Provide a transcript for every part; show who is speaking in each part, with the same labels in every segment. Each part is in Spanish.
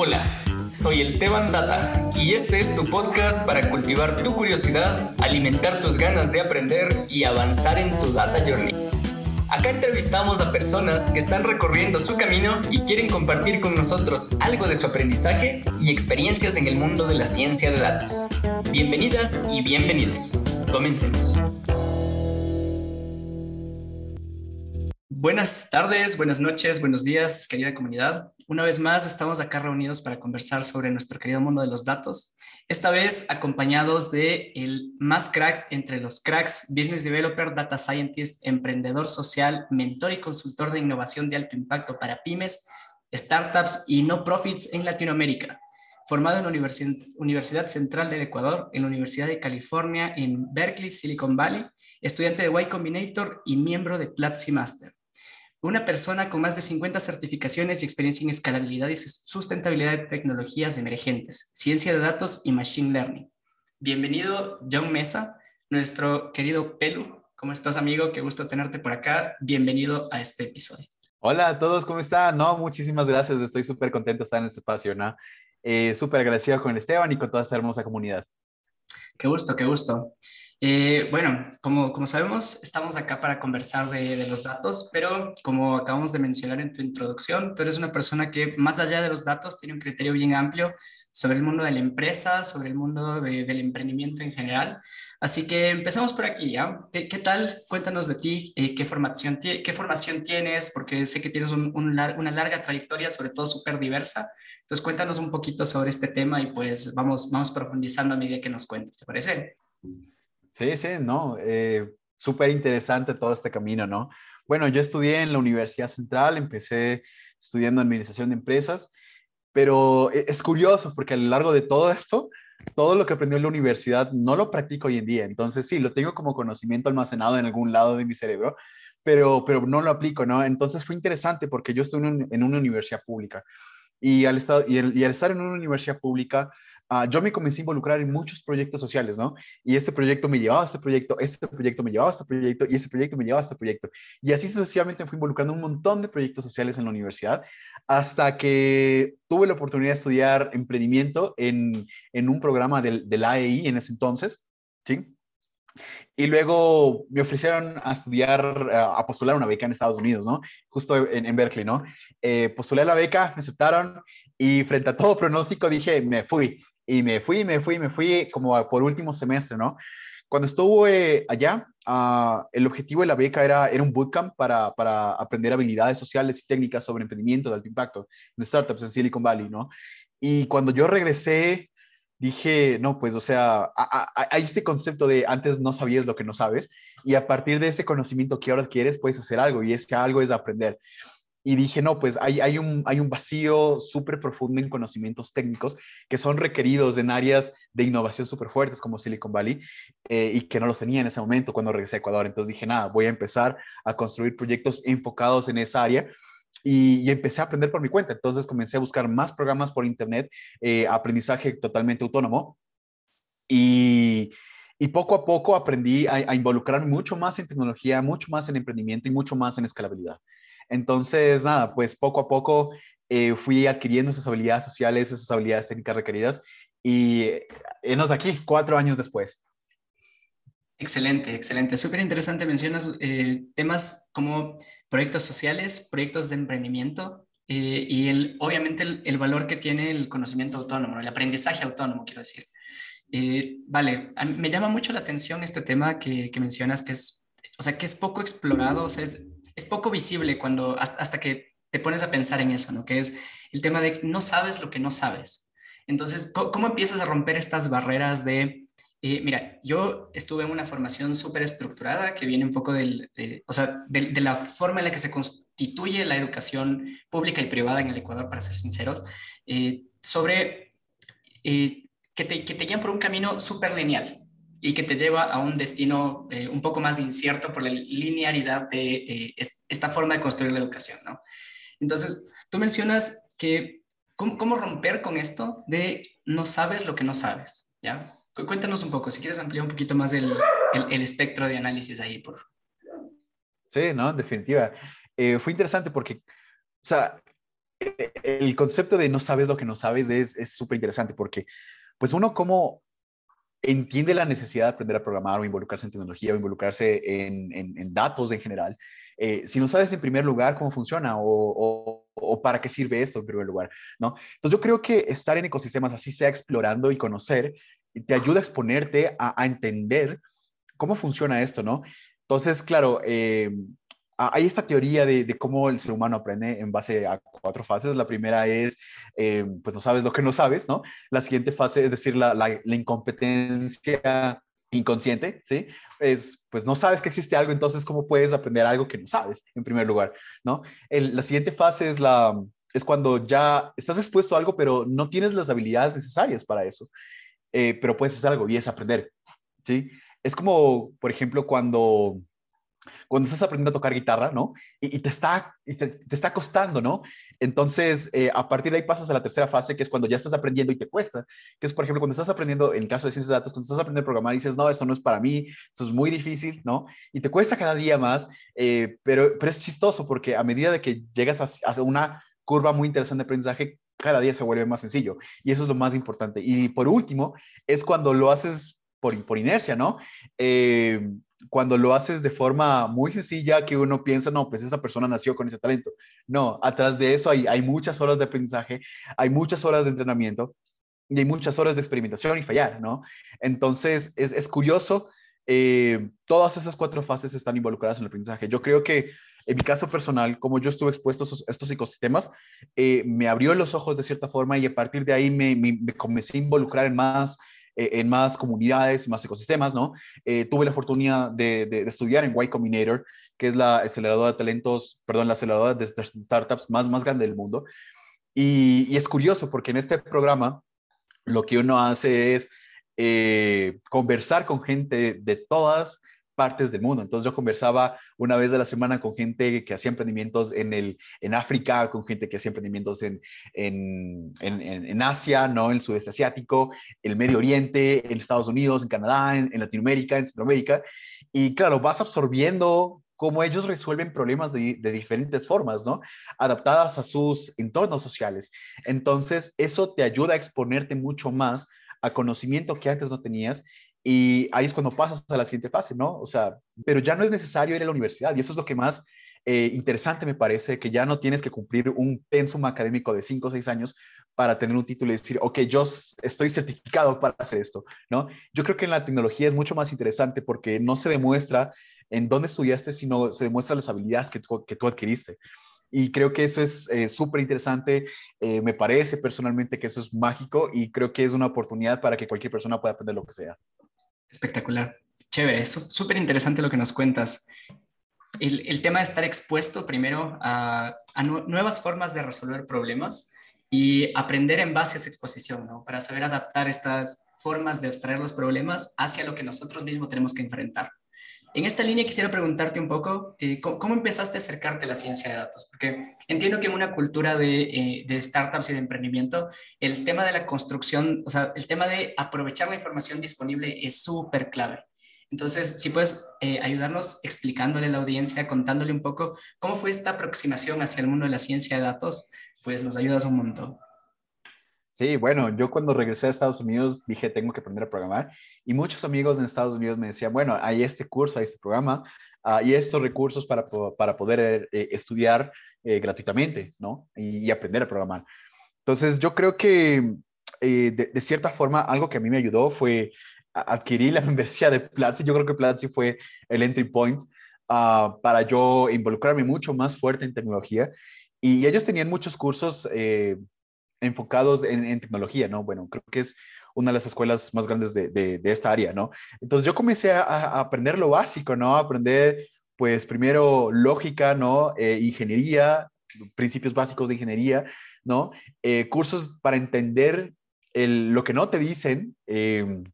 Speaker 1: Hola, soy el Teban Data y este es tu podcast para cultivar tu curiosidad, alimentar tus ganas de aprender y avanzar en tu Data Journey. Acá entrevistamos a personas que están recorriendo su camino y quieren compartir con nosotros algo de su aprendizaje y experiencias en el mundo de la ciencia de datos. Bienvenidas y bienvenidos. Comencemos. Buenas tardes, buenas noches, buenos días, querida comunidad. Una vez más estamos acá reunidos para conversar sobre nuestro querido mundo de los datos. Esta vez acompañados de el más crack entre los cracks, business developer, data scientist, emprendedor social, mentor y consultor de innovación de alto impacto para pymes, startups y no profits en Latinoamérica. Formado en la Universidad Central del Ecuador, en la Universidad de California en Berkeley, Silicon Valley, estudiante de Y Combinator y miembro de Platzi Master una persona con más de 50 certificaciones y experiencia en escalabilidad y sustentabilidad de tecnologías emergentes, ciencia de datos y machine learning. Bienvenido, John Mesa, nuestro querido Pelu. ¿Cómo estás, amigo? Qué gusto tenerte por acá. Bienvenido a este episodio.
Speaker 2: Hola a todos, ¿cómo están? No, muchísimas gracias. Estoy súper contento de estar en este espacio, ¿no? Eh, súper agradecido con Esteban y con toda esta hermosa comunidad.
Speaker 1: Qué gusto, qué gusto. Eh, bueno, como, como sabemos, estamos acá para conversar de, de, los datos, pero como acabamos de mencionar en tu introducción, tú eres una persona que más allá de los datos tiene un criterio bien amplio sobre el mundo de la empresa, sobre el mundo del emprendimiento en general. Así que empezamos por aquí, ¿ya? ¿Qué, tal? Cuéntanos de ti, eh, qué, formación, qué formación tienes, porque sé que tienes un, un, una larga trayectoria, sobre todo súper diversa. Entonces cuéntanos un poquito sobre este tema y pues vamos, vamos profundizando a medida que nos cuentes, ¿te parece?
Speaker 2: Sí, sí, no, eh, súper interesante todo este camino, ¿no? Bueno, yo estudié en la Universidad Central, empecé estudiando Administración de Empresas, pero e, es curioso porque a lo largo de todo esto, todo lo que aprendí en la universidad no lo practico hoy en día. Entonces, sí, lo tengo como conocimiento almacenado en algún lado de mi cerebro, pero, pero no lo aplico, ¿no? Entonces fue interesante porque yo estoy en, una universidad pública y al, estado, y, y al estar en una universidad pública, uh, yo me comencé a involucrar en muchos proyectos sociales, ¿no? Y este proyecto me llevaba a este proyecto, este proyecto me llevaba a este proyecto y este proyecto me llevaba a este proyecto. Y así sucesivamente me fui involucrando un montón de proyectos sociales en la universidad hasta que tuve la oportunidad de estudiar emprendimiento en, en un programa del, del AEI en ese entonces, ¿sí? Y luego me ofrecieron a estudiar, a postular una beca en Estados Unidos, ¿no? Justo en, en Berkeley, ¿no? Eh, postulé la beca, me aceptaron y frente a todo pronóstico dije, me fui. Y me fui, me fui, me fui como por último semestre, ¿no? Cuando estuve allá, uh, el objetivo de la beca era, era un bootcamp para, para aprender habilidades sociales y técnicas sobre emprendimiento de alto impacto en startups en Silicon Valley, ¿no? Y cuando yo regresé, dije, no, pues, o sea, hay este concepto de antes no sabías lo que no sabes y a partir de ese conocimiento que ahora adquieres puedes hacer algo y es que algo es aprender y dije, no, pues hay, hay, un, hay un vacío súper profundo en conocimientos técnicos que son requeridos en áreas de innovación súper fuertes como Silicon Valley eh, y que no los tenía en ese momento cuando regresé a Ecuador. Entonces dije, nada, voy a empezar a construir proyectos enfocados en esa área. Y, empecé a aprender por mi cuenta. Entonces comencé a buscar más programas por Internet, eh, aprendizaje totalmente autónomo. Y, y poco a poco aprendí a, a involucrarme mucho más en tecnología, mucho más en emprendimiento y mucho más en escalabilidad. Entonces, nada, pues poco a poco eh, fui adquiriendo esas habilidades sociales, esas habilidades técnicas requeridas y enos aquí, cuatro años después.
Speaker 1: Excelente, excelente. Súper interesante. Mencionas eh, temas como proyectos sociales, proyectos de emprendimiento eh, y el, obviamente el, valor que tiene el conocimiento autónomo, el aprendizaje autónomo, quiero decir. Eh, vale, me llama mucho la atención este tema que, que, mencionas, que es, o sea, que es poco explorado, o sea, es, es poco visible cuando hasta, que te pones a pensar en eso, ¿no? Que es el tema de no sabes lo que no sabes. Entonces, ¿cómo, empiezas a romper estas barreras de, eh, mira, yo estuve en una formación súper estructurada que viene un poco del, de, o sea, de, la forma en la que se constituye la educación pública y privada en el Ecuador, para ser sinceros, eh, sobre eh, que, te, que llevan por un camino súper lineal, y que te lleva a un destino eh, un poco más incierto por la linearidad de eh, esta forma de construir la educación, ¿no? Entonces, tú mencionas que, ¿cómo, ¿cómo, romper con esto de no sabes lo que no sabes? ¿Ya? Cuéntanos un poco, si quieres ampliar un poquito más el, el, el espectro de análisis ahí, por.
Speaker 2: Sí, no, en definitiva. Eh, fue interesante porque, o sea, el concepto de no sabes lo que no sabes es súper interesante porque, pues uno como entiende la necesidad de aprender a programar o involucrarse en tecnología o involucrarse en, en, datos en general, eh, si no sabes en primer lugar cómo funciona o, o, para qué sirve esto en primer lugar, ¿no? Entonces yo creo que estar en ecosistemas así sea explorando y conocer, te ayuda a exponerte a, a entender cómo funciona esto, ¿no? Entonces, claro, eh, hay esta teoría de, cómo el ser humano aprende en base a cuatro fases. La primera es, eh, pues no sabes lo que no sabes, ¿no? La siguiente fase es decir, la, la, incompetencia inconsciente, ¿sí? Es, pues no sabes que existe algo, entonces, ¿cómo puedes aprender algo que no sabes, en primer lugar, ¿no? la siguiente fase es la, es cuando ya estás expuesto a algo, pero no tienes las habilidades necesarias para eso, eh, pero puedes hacer algo y es aprender, ¿sí? Es como, por ejemplo, cuando cuando estás aprendiendo a tocar guitarra, ¿no? Y, te, está, te, está costando, ¿no? Entonces, eh, a partir de ahí pasas a la tercera fase, que es cuando ya estás aprendiendo y te cuesta, que es, por ejemplo, cuando estás aprendiendo, en el caso de ciencias de datos, cuando estás aprendiendo a programar y dices, no, esto no es para mí, esto es muy difícil, ¿no? Y te cuesta cada día más, eh, pero, pero es chistoso porque a medida de que llegas a, a una curva muy interesante de aprendizaje, cada día se vuelve más sencillo. Y eso es lo más importante. Y por último, es cuando lo haces por, por inercia, ¿no? Eh, cuando lo haces de forma muy sencilla que uno piensa, no, pues esa persona nació con ese talento. No, atrás de eso hay, hay muchas horas de aprendizaje, hay muchas horas de entrenamiento y hay muchas horas de experimentación y fallar, ¿no? Entonces, es, es curioso, eh, todas esas cuatro fases están involucradas en el aprendizaje. Yo creo que en mi caso personal, como yo estuve expuesto a estos ecosistemas, eh, me abrió los ojos de cierta forma y a partir de ahí me, me, me comencé a involucrar en más eh, en más comunidades, más ecosistemas, ¿no? Eh, tuve la oportunidad de, estudiar en Y Combinator, que es la aceleradora de talentos, perdón, la aceleradora de startups más, más grande del mundo. Y, es curioso porque en este programa lo que uno hace es eh, conversar con gente de todas partes del mundo. Entonces yo conversaba una vez a la semana con gente que hacía emprendimientos en, el, en África, con gente que hacía emprendimientos en, en, en, Asia, ¿no? en el sudeste asiático, el Medio Oriente, en Estados Unidos, en Canadá, en, Latinoamérica, en Centroamérica. Y claro, vas absorbiendo cómo ellos resuelven problemas de, de, diferentes formas, ¿no? Adaptadas a sus entornos sociales. Entonces, eso te ayuda a exponerte mucho más a conocimiento que antes no tenías y ahí es cuando pasas a la siguiente fase, ¿no? O sea, pero ya no es necesario ir a la universidad y eso es lo que más eh, interesante me parece, que ya no tienes que cumplir un pensum académico de 5 o 6 años para tener un título y decir, ok, yo estoy certificado para hacer esto, ¿no? Yo creo que en la tecnología es mucho más interesante porque no se demuestra en dónde estudiaste, sino se demuestra las habilidades que tú, que tú adquiriste. Y creo que eso es eh, súper interesante. Eh, me parece personalmente que eso es mágico y creo que es una oportunidad para que cualquier persona pueda aprender lo que sea.
Speaker 1: Espectacular. Chévere, súper interesante lo que nos cuentas. El, tema de estar expuesto primero a, nuevas formas de resolver problemas y aprender en base a esa exposición, ¿no? Para saber adaptar estas formas de abstraer los problemas hacia lo que nosotros mismos tenemos que enfrentar. En esta línea quisiera preguntarte un poco, eh, ¿cómo, empezaste a acercarte a la ciencia de datos? Porque entiendo que en una cultura de, eh, startups y de emprendimiento, el tema de la construcción, o sea, el tema de aprovechar la información disponible es súper clave. Entonces, si puedes eh, ayudarnos explicándole a la audiencia, contándole un poco cómo fue esta aproximación hacia el mundo de la ciencia de datos, pues nos ayudas un montón.
Speaker 2: Sí, bueno, yo cuando regresé a Estados Unidos dije, tengo que aprender a programar. Y muchos amigos en Estados Unidos me decían, bueno, hay este curso, hay este programa uh, y estos recursos para, para poder eh, estudiar eh, gratuitamente, ¿no? Y, aprender a programar. Entonces, yo creo que eh, de, cierta forma, algo que a mí me ayudó fue adquirir la membresía de Platzi. Yo creo que Platzi fue el entry point uh, para yo involucrarme mucho más fuerte en tecnología. Y ellos tenían muchos cursos enfocados en, tecnología, ¿no? Bueno, creo que es una de las escuelas más grandes de, esta área, ¿no? Entonces yo comencé a, aprender lo básico, ¿no? A aprender, pues primero lógica, ¿no? Eh, ingeniería, principios básicos de ingeniería, ¿no? Eh, cursos para entender lo que no te dicen em,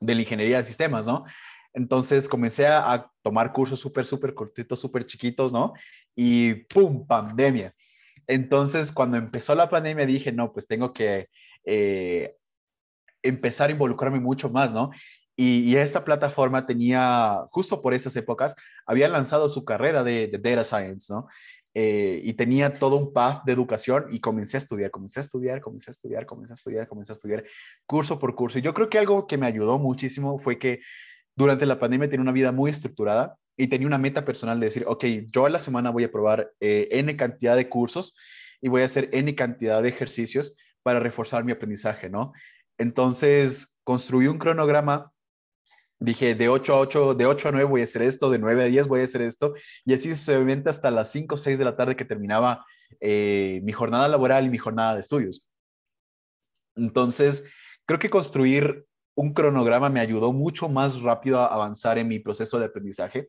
Speaker 2: de la ingeniería de sistemas, ¿no? Entonces comencé a tomar cursos súper, súper cortitos, súper chiquitos, ¿no? Y ¡pum! Pandemia. Entonces, cuando empezó la pandemia, dije, no, pues tengo que eh, empezar a involucrarme mucho más, ¿no? Y, esta plataforma tenía, justo por esas épocas, había lanzado su carrera de, Data Science, ¿no? eh, y tenía todo un path de educación y comencé a estudiar, comencé a estudiar, comencé a estudiar, comencé a estudiar, comencé a estudiar curso por curso. Y yo creo que algo que me ayudó muchísimo fue que durante la pandemia tenía una vida muy estructurada y tenía una meta personal de decir, ok, yo a la semana voy a probar eh, N cantidad de cursos y voy a hacer N cantidad de ejercicios para reforzar mi aprendizaje, ¿no? Entonces, construí un cronograma dije de 8 a 8, de 8 a 9 voy a hacer esto, de 9 a 10 voy a hacer esto, y así sucesivamente hasta las 5 o 6 de la tarde que terminaba eh, mi jornada laboral y mi jornada de estudios. Entonces, creo que construir un cronograma me ayudó mucho más rápido a avanzar en mi proceso de aprendizaje.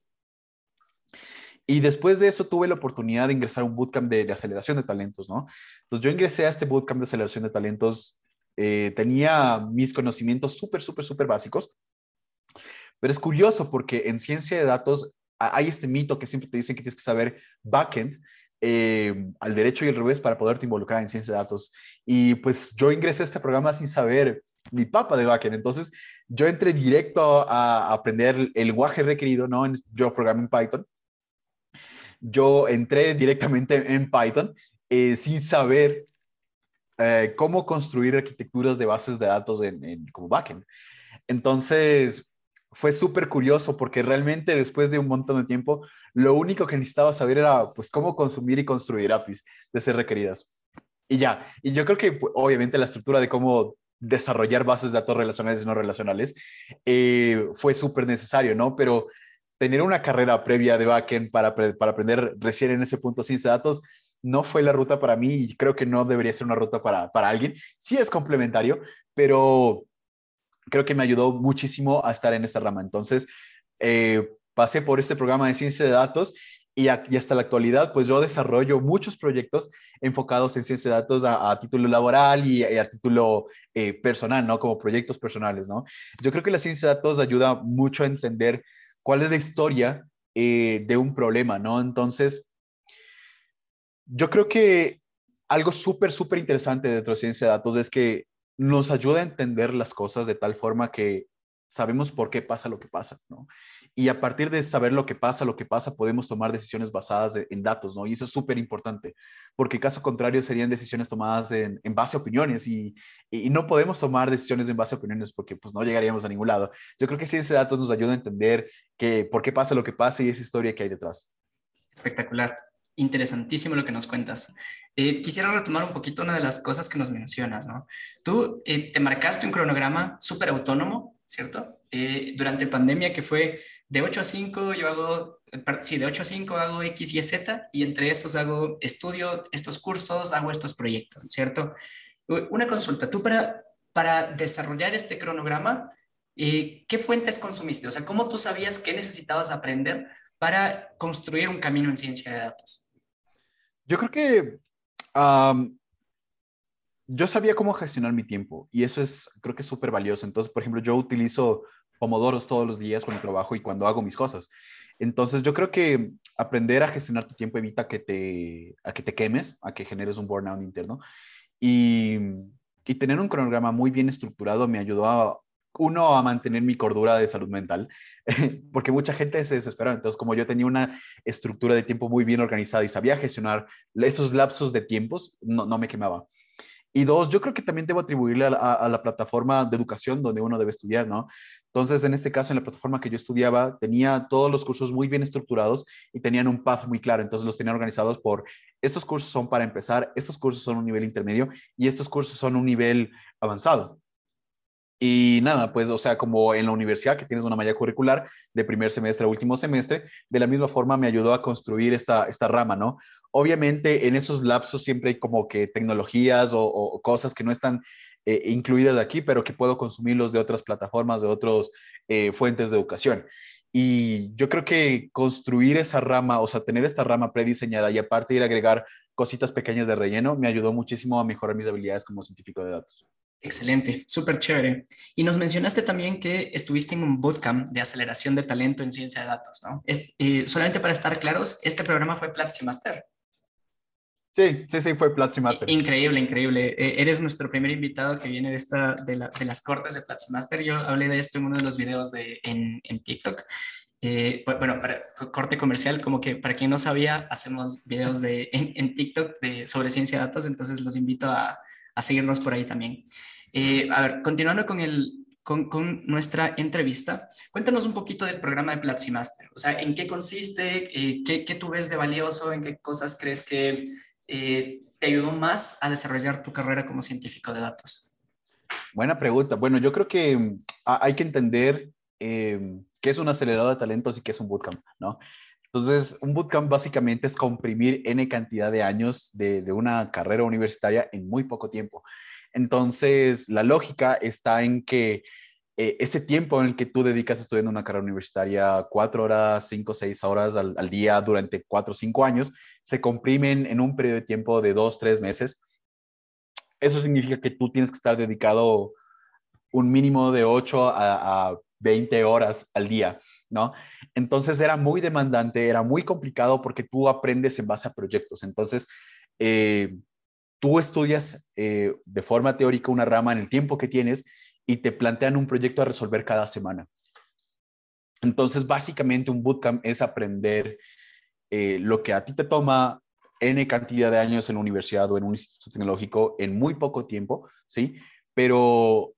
Speaker 2: Y después de eso tuve la oportunidad de ingresar a un bootcamp de, aceleración de talentos, ¿no? Entonces yo ingresé a este bootcamp de aceleración de talentos, eh, tenía mis conocimientos súper, súper, súper básicos, pero es curioso porque en ciencia de datos hay este mito que siempre te dicen que tienes que saber backend, eh, al derecho y al revés para poderte involucrar en ciencia de datos. Y pues yo ingresé a este programa sin saber mi papa de backend. Entonces yo entré directo a, aprender el lenguaje requerido, ¿no? Yo programé en Python. Yo entré directamente en Python eh, sin saber eh, cómo construir arquitecturas de bases de datos en, en como backend. Entonces, fue súper curioso porque realmente después de un montón de tiempo, lo único que necesitaba saber era pues cómo consumir y construir APIs de ser requeridas. Y ya, y yo creo que pues, obviamente la estructura de cómo desarrollar bases de datos relacionales y no relacionales eh, fue súper necesario, ¿no? Pero tener una carrera previa de backend para, para aprender recién en ese punto ciencia de datos no fue la ruta para mí y creo que no debería ser una ruta para, para alguien. Sí es complementario, pero creo que me ayudó muchísimo a estar en esta rama. Entonces, eh, pasé por este programa de ciencia de datos y, hasta la actualidad, pues yo desarrollo muchos proyectos enfocados en ciencia de datos a, título laboral y, a título eh, personal, ¿no? Como proyectos personales, ¿no? Yo creo que la ciencia de datos ayuda mucho a entender cuál es la historia eh, de un problema, ¿no? Entonces, yo creo que algo súper, súper interesante dentro de ciencia de datos es que nos ayuda a entender las cosas de tal forma que sabemos por qué pasa lo que pasa, ¿no? Y a partir de saber lo que pasa, lo que pasa, podemos tomar decisiones basadas en datos, ¿no? Y eso es súper importante, porque caso contrario serían decisiones tomadas en, base a opiniones y, no podemos tomar decisiones en base a opiniones porque pues no llegaríamos a ningún lado. Yo creo que sí, ese datos nos ayuda a entender que, por qué pasa lo que pasa y esa historia que hay detrás.
Speaker 1: Espectacular interesantísimo lo que nos cuentas. Eh, quisiera retomar un poquito una de las cosas que nos mencionas, ¿no? Tú eh, te marcaste un cronograma súper autónomo, ¿cierto? Eh, durante pandemia que fue de 8 a 5, yo hago, sí, de 8 a 5 hago X, Y, Z, y entre esos hago estudio estos cursos, hago estos proyectos, ¿cierto? Una consulta, tú para, para desarrollar este cronograma, ¿qué fuentes consumiste? O sea, ¿cómo tú sabías qué necesitabas aprender para construir un camino en ciencia de datos?
Speaker 2: Yo creo que yo sabía cómo gestionar mi tiempo y eso es, creo que es súper valioso. Entonces, por ejemplo, yo utilizo pomodoros todos los días cuando trabajo y cuando hago mis cosas. Entonces, yo creo que aprender a gestionar tu tiempo evita que te, a que te quemes, a que generes un burnout interno. Y, y tener un cronograma muy bien estructurado me ayudó a uno, a mantener mi cordura de salud mental, porque mucha gente se desespera. Entonces, como yo tenía una estructura de tiempo muy bien organizada y sabía gestionar esos lapsos de tiempos, no, no me quemaba. Y dos, yo creo que también debo atribuirle a, la plataforma de educación donde uno debe estudiar, ¿no? Entonces, en este caso, en la plataforma que yo estudiaba, tenía todos los cursos muy bien estructurados y tenían un path muy claro. Entonces, los tenía organizados por, estos cursos son para empezar, estos cursos son un nivel intermedio y estos cursos son un nivel avanzado. Y nada, pues, o sea, como en la universidad que tienes una malla curricular de primer semestre a último semestre, de la misma forma me ayudó a construir esta, esta rama, ¿no? Obviamente en esos lapsos siempre hay como que tecnologías o, cosas que no están eh, incluidas aquí, pero que puedo consumirlos de otras plataformas, de otras eh, fuentes de educación. Y yo creo que construir esa rama, o sea, tener esta rama prediseñada y aparte ir a agregar cositas pequeñas de relleno, me ayudó muchísimo a mejorar mis habilidades como científico de datos.
Speaker 1: Excelente, súper chévere. Y nos mencionaste también que estuviste en un bootcamp de aceleración de talento en ciencia de datos, ¿no? Es, eh, solamente para estar claros, este programa fue Platzi Master.
Speaker 2: Sí, sí, sí, fue Platzi Master.
Speaker 1: Increíble, increíble. Eh, eres nuestro primer invitado que viene de, esta, de, las cortes de Platzi Master. Yo hablé de esto en uno de los videos de, en, en TikTok. Eh, bueno, para corte comercial, como que para quien no sabía, hacemos videos de, en, TikTok de, sobre ciencia de datos, entonces los invito a, a seguirnos por ahí también. Eh, a ver, continuando con, el, con, nuestra entrevista, cuéntanos un poquito del programa de Platzi Master. O sea, ¿en qué consiste? Eh, qué, ¿qué, tú ves de valioso? ¿En qué cosas crees que te ayudó más a desarrollar tu carrera como científico de datos?
Speaker 2: Buena pregunta. Bueno, yo creo que mm, hay que entender eh, qué es un acelerador de talentos y qué es un bootcamp, ¿no? Entonces, un bootcamp básicamente es comprimir N cantidad de años de, una carrera universitaria en muy poco tiempo. Entonces, la lógica está en que eh, ese tiempo en el que tú dedicas estudiando una carrera universitaria, cuatro horas, cinco, seis horas al, día durante cuatro o cinco años, se comprimen en un periodo de tiempo de dos, tres meses eso significa que tú tienes que estar dedicado un mínimo de 8 a, 20 horas al día, ¿no? Entonces era muy demandante, era muy complicado porque tú aprendes en base a proyectos. Entonces, eh, tú estudias eh, de forma teórica una rama en el tiempo que tienes y te plantean un proyecto a resolver cada semana. Entonces, básicamente un bootcamp es aprender eh, lo que a ti te toma N cantidad de años en la universidad o en un instituto tecnológico en muy poco tiempo, ¿sí? Pero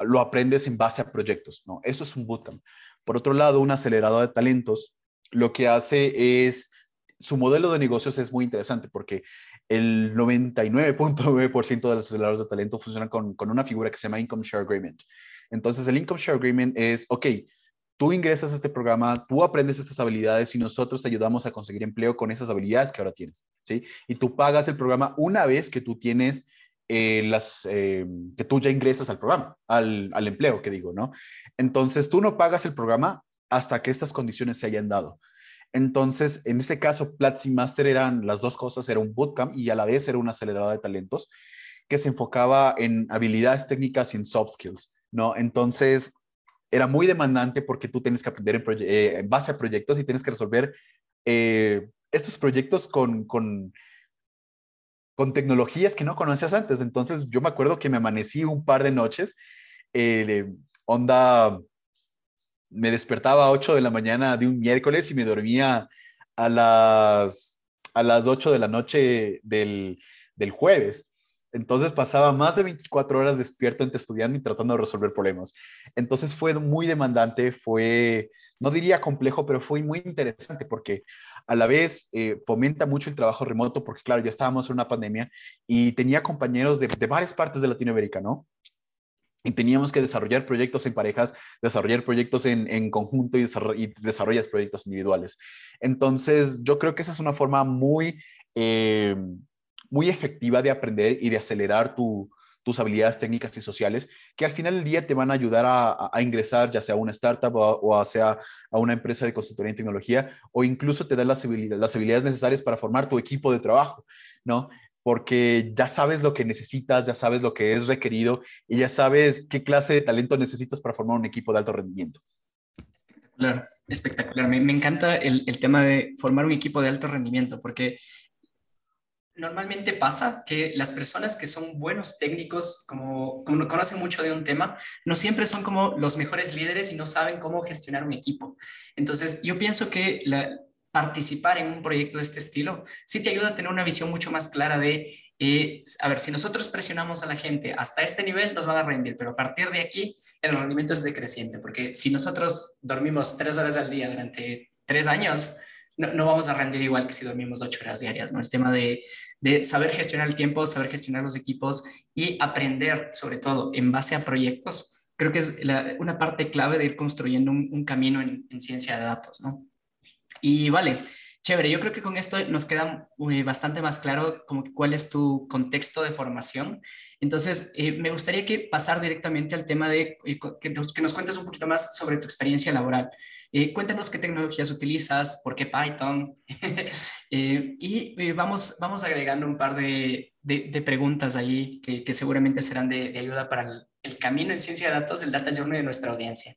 Speaker 2: lo aprendes en base a proyectos, ¿no? Eso es un bootcamp. Por otro lado, un acelerador de talentos lo que hace es, su modelo de negocios es muy interesante porque el 99.9% de los aceleradores de talento funcionan con, con una figura que se llama Income Share Agreement. Entonces, el Income Share Agreement es, ok, tú ingresas a este programa, tú aprendes estas habilidades y nosotros te ayudamos a conseguir empleo con esas habilidades que ahora tienes, ¿sí? Y tú pagas el programa una vez que tú tienes eh, las, eh, que tú ya ingresas al programa, al, al, empleo, que digo, ¿no? Entonces, tú no pagas el programa hasta que estas condiciones se hayan dado. Entonces, en este caso, Platzi Master eran las dos cosas, era un bootcamp y a la vez era una aceleradora de talentos que se enfocaba en habilidades técnicas y en soft skills, ¿no? Entonces, era muy demandante porque tú tienes que aprender en, eh, base a proyectos y tienes que resolver eh, estos proyectos con, con, con, tecnologías que no conocías antes. Entonces yo me acuerdo que me amanecí un par de noches, eh, onda, me despertaba a 8 de la mañana de un miércoles y me dormía a las, a las 8 de la noche del, del jueves. Entonces pasaba más de 24 horas despierto entre estudiando y tratando de resolver problemas. Entonces fue muy demandante, fue, no diría complejo, pero fue muy interesante porque a la vez eh, fomenta mucho el trabajo remoto porque claro, ya estábamos en una pandemia y tenía compañeros de, varias partes de Latinoamérica, ¿no? Y teníamos que desarrollar proyectos en parejas, desarrollar proyectos en, conjunto y, y, desarrollas proyectos individuales. Entonces, yo creo que esa es una forma muy eh, muy efectiva de aprender y de acelerar tus habilidades técnicas y sociales, que al final del día te van a ayudar a, ingresar ya sea a una startup o, a, sea a una empresa de consultoría en tecnología, o incluso te dan las, las habilidades necesarias para formar tu equipo de trabajo, ¿no? Porque ya sabes lo que necesitas, ya sabes lo que es requerido y ya sabes qué clase de talento necesitas para formar un equipo de alto rendimiento.
Speaker 1: Espectacular, espectacular. Me, encanta el, tema de formar un equipo de alto rendimiento, porque normalmente pasa que las personas que son buenos técnicos, como, conocen mucho de un tema, no siempre son como los mejores líderes y no saben cómo gestionar un equipo. Entonces, yo pienso que participar en un proyecto de este estilo sí te ayuda a tener una visión mucho más clara de, eh, a ver, si nosotros presionamos a la gente hasta este nivel, nos van a rendir, pero a partir de aquí el rendimiento es decreciente, porque si nosotros dormimos tres horas al día durante tres años, no, vamos a rendir igual que si dormimos ocho horas diarias, ¿no? El tema de, saber gestionar el tiempo, saber gestionar los equipos y aprender, sobre todo, en base a proyectos, creo que es una parte clave de ir construyendo un, camino en, ciencia de datos, ¿no? Y vale, Chévere, yo creo que con esto nos queda eh, bastante más claro como cuál es tu contexto de formación. Entonces, eh, me gustaría que pasar directamente al tema de eh, que, nos, cuentes un poquito más sobre tu experiencia laboral. cuéntanos qué tecnologías utilizas, por qué Python. y vamos, vamos agregando un par de, preguntas ahí que, seguramente serán de, ayuda para el, el, camino en ciencia de datos del Data Journey de nuestra audiencia.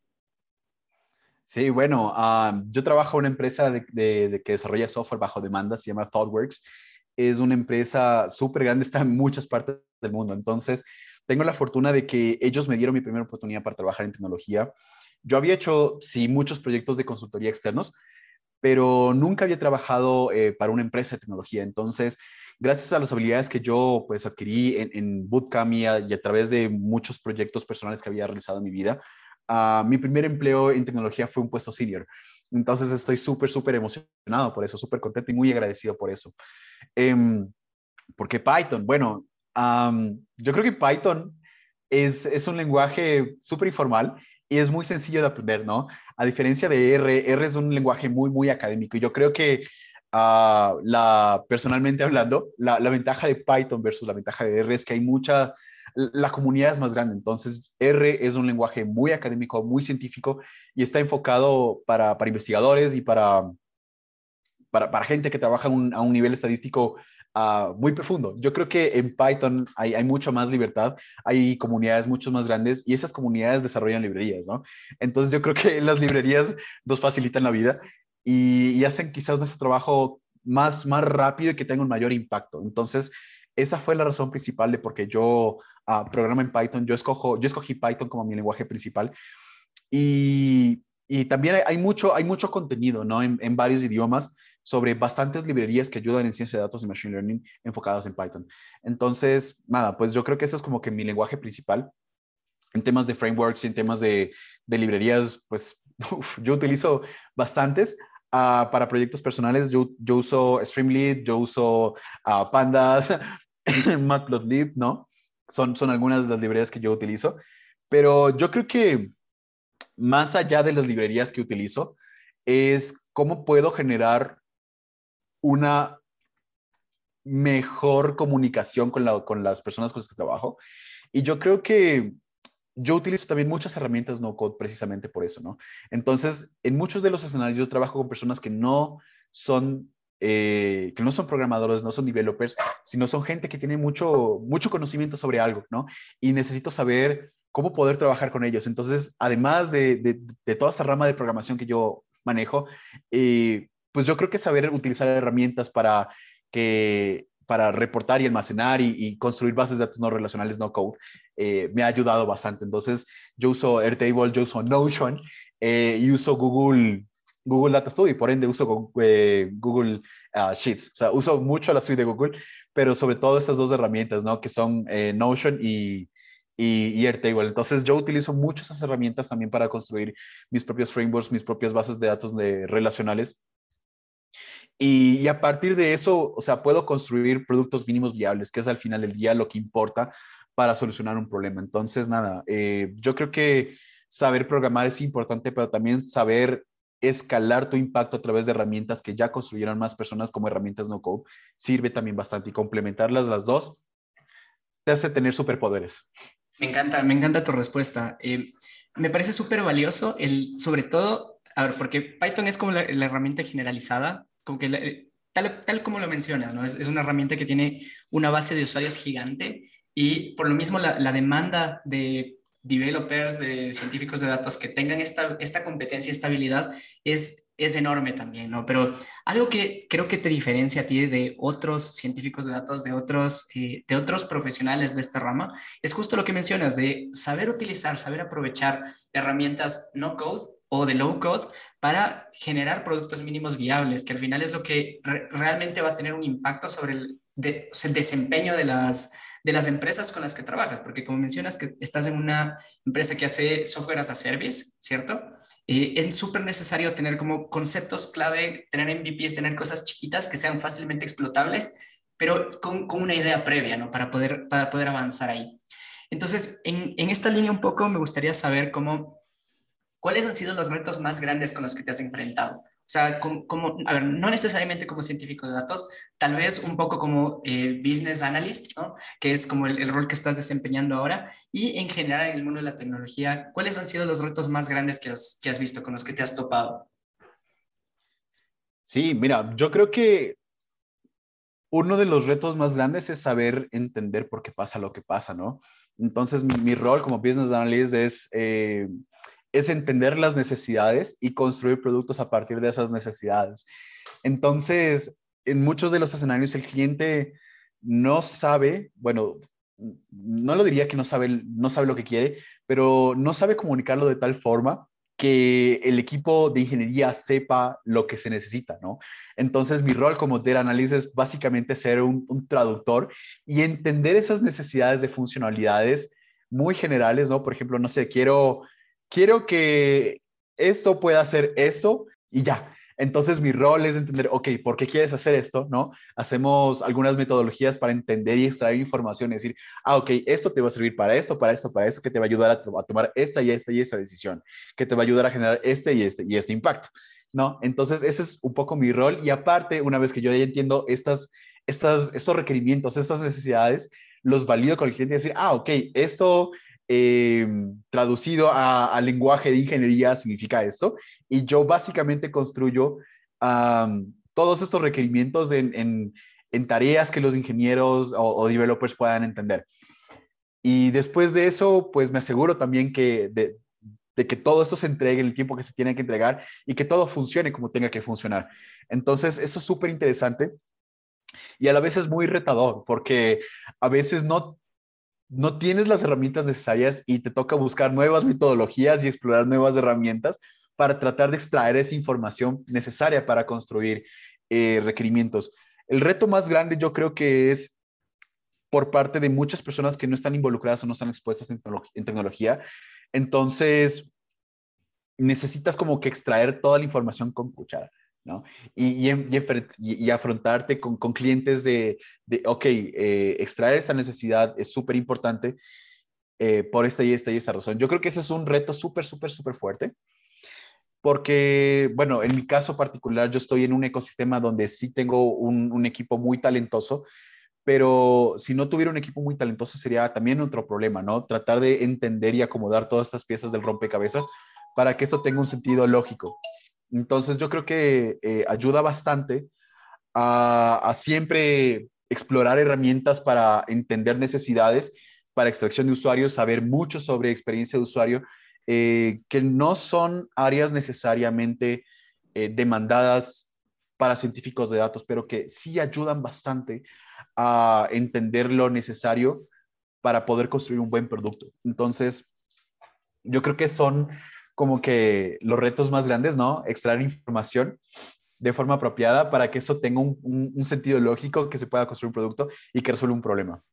Speaker 2: Sí, bueno, ah, yo trabajo en una empresa de, que desarrolla software bajo demanda, se llama ThoughtWorks. Es una empresa súper grande, está en muchas partes del mundo. Entonces, tengo la fortuna de que ellos me dieron mi primera oportunidad para trabajar en tecnología. Yo había hecho, sí, muchos proyectos de consultoría externos, pero nunca había trabajado eh, para una empresa de tecnología. Entonces, gracias a las habilidades que yo pues adquirí en, en y a, través de muchos proyectos personales que había realizado en mi vida, uh, mi primer empleo en tecnología fue un puesto senior. Entonces estoy súper, súper emocionado por eso, súper contento y muy agradecido por eso. Eh, ¿Por qué Python? Bueno, um, yo creo que Python es, es un lenguaje súper informal y es muy sencillo de aprender, ¿no? A diferencia de R, R es un lenguaje muy, muy académico. Y yo creo que uh, la, personalmente hablando, la, la, ventaja de Python versus la ventaja de R es que hay mucha, la comunidad es más grande. Entonces, R es un lenguaje muy académico, muy científico y está enfocado para, para investigadores y para, para, para, gente que trabaja a un nivel estadístico uh, muy profundo. Yo creo que en Python hay, hay mucha más libertad, hay comunidades mucho más grandes y esas comunidades desarrollan librerías, ¿no? Entonces yo creo que las librerías nos facilitan la vida y, y hacen quizás nuestro trabajo más, más rápido y que tenga un mayor impacto. Entonces, esa fue la razón principal de por qué yo programo en Python. Yo, escojo, yo escogí Python como mi lenguaje principal. Y, y también hay, mucho, hay mucho contenido ¿no? en, varios idiomas sobre bastantes librerías que ayudan en ciencia de datos y machine learning enfocadas en Python. Entonces, nada, pues yo creo que ese es como que mi lenguaje principal. En temas de frameworks y en temas de, de librerías, pues yo utilizo bastantes. Uh, para proyectos personales, yo, yo uso Streamlit, yo uso uh, Pandas, Matplotlib, ¿no? Son, son algunas de las librerías que yo utilizo. Pero yo creo que más allá de las librerías que utilizo, es cómo puedo generar una mejor comunicación con, la, con las personas con las que trabajo. Y yo creo que yo utilizo también muchas herramientas no code precisamente por eso, ¿no? Entonces, en muchos de los escenarios yo trabajo con personas que no son eh, que no son programadores, no son developers, sino son gente que tiene mucho, mucho conocimiento sobre algo, ¿no? Y necesito saber cómo poder trabajar con ellos. Entonces, además de, de, toda esta rama de programación que yo manejo, eh, pues yo creo que saber utilizar herramientas para que para reportar y almacenar y, y, construir bases de datos no relacionales, no code, eh, me ha ayudado bastante. Entonces, yo uso Airtable, yo uso Notion eh, y uso Google, Google Data Studio y por ende uso eh, Google uh, Sheets. O sea, uso mucho la suite de Google, pero sobre todo estas dos herramientas, ¿no? Que son eh, Notion y, y, y, Airtable. Entonces yo utilizo muchas esas herramientas también para construir mis propios frameworks, mis propias bases de datos de, relacionales y, y, a partir de eso, o sea, puedo construir productos mínimos viables, que es al final del día lo que importa para solucionar un problema. Entonces, nada, eh, yo creo que saber programar es importante, pero también saber escalar tu impacto a través de herramientas que ya construyeron más personas como herramientas no code sirve también bastante y complementarlas las dos te hace tener superpoderes.
Speaker 1: Me encanta, me encanta tu respuesta. Eh, me parece súper valioso el, sobre todo, a ver, porque Python es como la, la herramienta generalizada como que la, tal, tal como lo mencionas, ¿no? Es, es, una herramienta que tiene una base de usuarios gigante y por lo mismo la, la, demanda de developers, de científicos de datos que tengan esta, esta competencia y estabilidad es, es enorme también, ¿no? Pero algo que creo que te diferencia a ti de otros científicos de datos, de otros, eh, de otros profesionales de esta rama, es justo lo que mencionas, de saber utilizar, saber aprovechar herramientas no code o de low code para generar productos mínimos viables, que al final es lo que re realmente va a tener un impacto sobre el desempeño de las, de las empresas con las que trabajas, porque como mencionas que estás en una empresa que hace software as a service, ¿cierto? Eh, es súper necesario tener como conceptos clave, tener MVPs, tener cosas chiquitas que sean fácilmente explotables, pero con, con una idea previa, ¿no? Para poder, para poder avanzar ahí. Entonces, en, en esta línea un poco me gustaría saber cómo ¿cuáles han sido los retos más grandes con los que te has enfrentado? O sea, como, no necesariamente como científico de datos, tal vez un poco como eh, business analyst, ¿no? Que es como el, rol que estás desempeñando ahora. Y en general en el mundo de la tecnología, ¿cuáles han sido los retos más grandes que has, visto, con los que te has topado?
Speaker 2: Sí, mira, yo creo que uno de los retos más grandes es saber entender por qué pasa lo que pasa, ¿no? Entonces, mi, mi rol como business analyst es... Eh, es entender las necesidades y construir productos a partir de esas necesidades. Entonces, en muchos de los escenarios el cliente no sabe, bueno, no lo diría que no sabe, no sabe lo que quiere, pero no sabe comunicarlo de tal forma que el equipo de ingeniería sepa lo que se necesita, ¿no? Entonces, mi rol como data analyst es básicamente ser un, traductor y entender esas necesidades de funcionalidades muy generales, ¿no? Por ejemplo, no sé, quiero, quiero que esto pueda hacer eso y ya. Entonces mi rol es entender, ok, ¿por qué quieres hacer esto? ¿No? Hacemos algunas metodologías para entender y extraer información y decir, ah, ok, esto te va a servir para esto, para esto, para esto, que te va a ayudar a, tomar esta y esta y esta decisión, que te va a ayudar a generar este y este y este impacto, ¿no? Entonces ese es un poco mi rol y aparte, una vez que yo ya entiendo estas, estas, estos requerimientos, estas necesidades, los valido con el cliente y decir, ah, ok, esto eh, traducido a, lenguaje de ingeniería significa esto. Y yo básicamente construyo todos estos requerimientos en, tareas que los ingenieros o, developers puedan entender. Y después de eso, pues me aseguro también que de, que todo esto se entregue en el tiempo que se tiene que entregar y que todo funcione como tenga que funcionar. Entonces, eso es súper interesante y a la vez es muy retador porque a veces no no tienes las herramientas necesarias y te toca buscar nuevas metodologías y explorar nuevas herramientas para tratar de extraer esa información necesaria para construir eh, requerimientos. El reto más grande yo creo que es por parte de muchas personas que no están involucradas o no están expuestas en, tecnología. Entonces, necesitas como que extraer toda la información con cuchara. Y, y, afrontarte con, clientes de, ok, eh, extraer esta necesidad es súper importante eh, por esta y esta y esta razón. Yo creo que ese es un reto súper, súper, súper fuerte. Porque, bueno, en mi caso particular, yo estoy en un ecosistema donde sí tengo un equipo muy talentoso, pero si no tuviera un equipo muy talentoso sería también otro problema, ¿no? Tratar de entender y acomodar todas estas piezas del rompecabezas para que esto tenga un sentido lógico. Entonces yo creo que eh, ayuda bastante a, siempre explorar herramientas para entender necesidades, para extracción de usuarios, saber mucho sobre experiencia de usuario, eh, que no son áreas necesariamente eh, demandadas para científicos de datos, pero que sí ayudan bastante a entender lo necesario para poder construir un buen producto. Entonces, yo creo que son como que los retos más grandes, ¿no? Extraer información de forma apropiada para que eso tenga un, sentido lógico, que se pueda construir un producto y que resuelva un problema.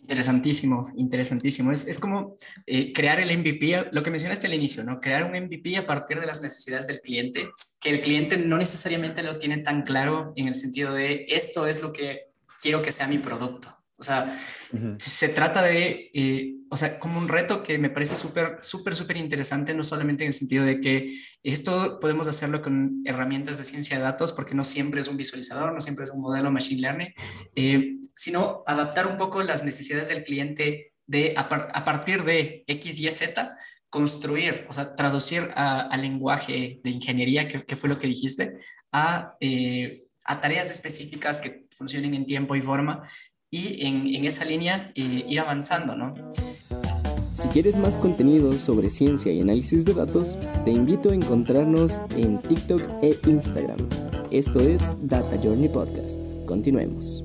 Speaker 1: Interesantísimo, interesantísimo. Es, es como eh, crear el MVP, lo que mencionaste al inicio, ¿no? Crear un MVP a partir de las necesidades del cliente, que el cliente no necesariamente lo tiene tan claro en el sentido de esto es lo que quiero que sea mi producto. O sea, se trata de, eh, o sea, como un reto que me parece súper, súper, súper interesante, no solamente en el sentido de que esto podemos hacerlo con herramientas de ciencia de datos, porque no siempre es un visualizador, no siempre es un modelo machine learning, eh, sino adaptar un poco las necesidades del cliente de, a, partir de X, Y, Z, construir, o sea, traducir al lenguaje de ingeniería, que, fue lo que dijiste, eh, a tareas específicas que funcionen en tiempo y forma y en, esa línea eh, ir avanzando, ¿no?
Speaker 3: Si quieres más contenido sobre ciencia y análisis de datos, te invito a encontrarnos en TikTok e Instagram. Esto es Data Journey Podcast. Continuemos.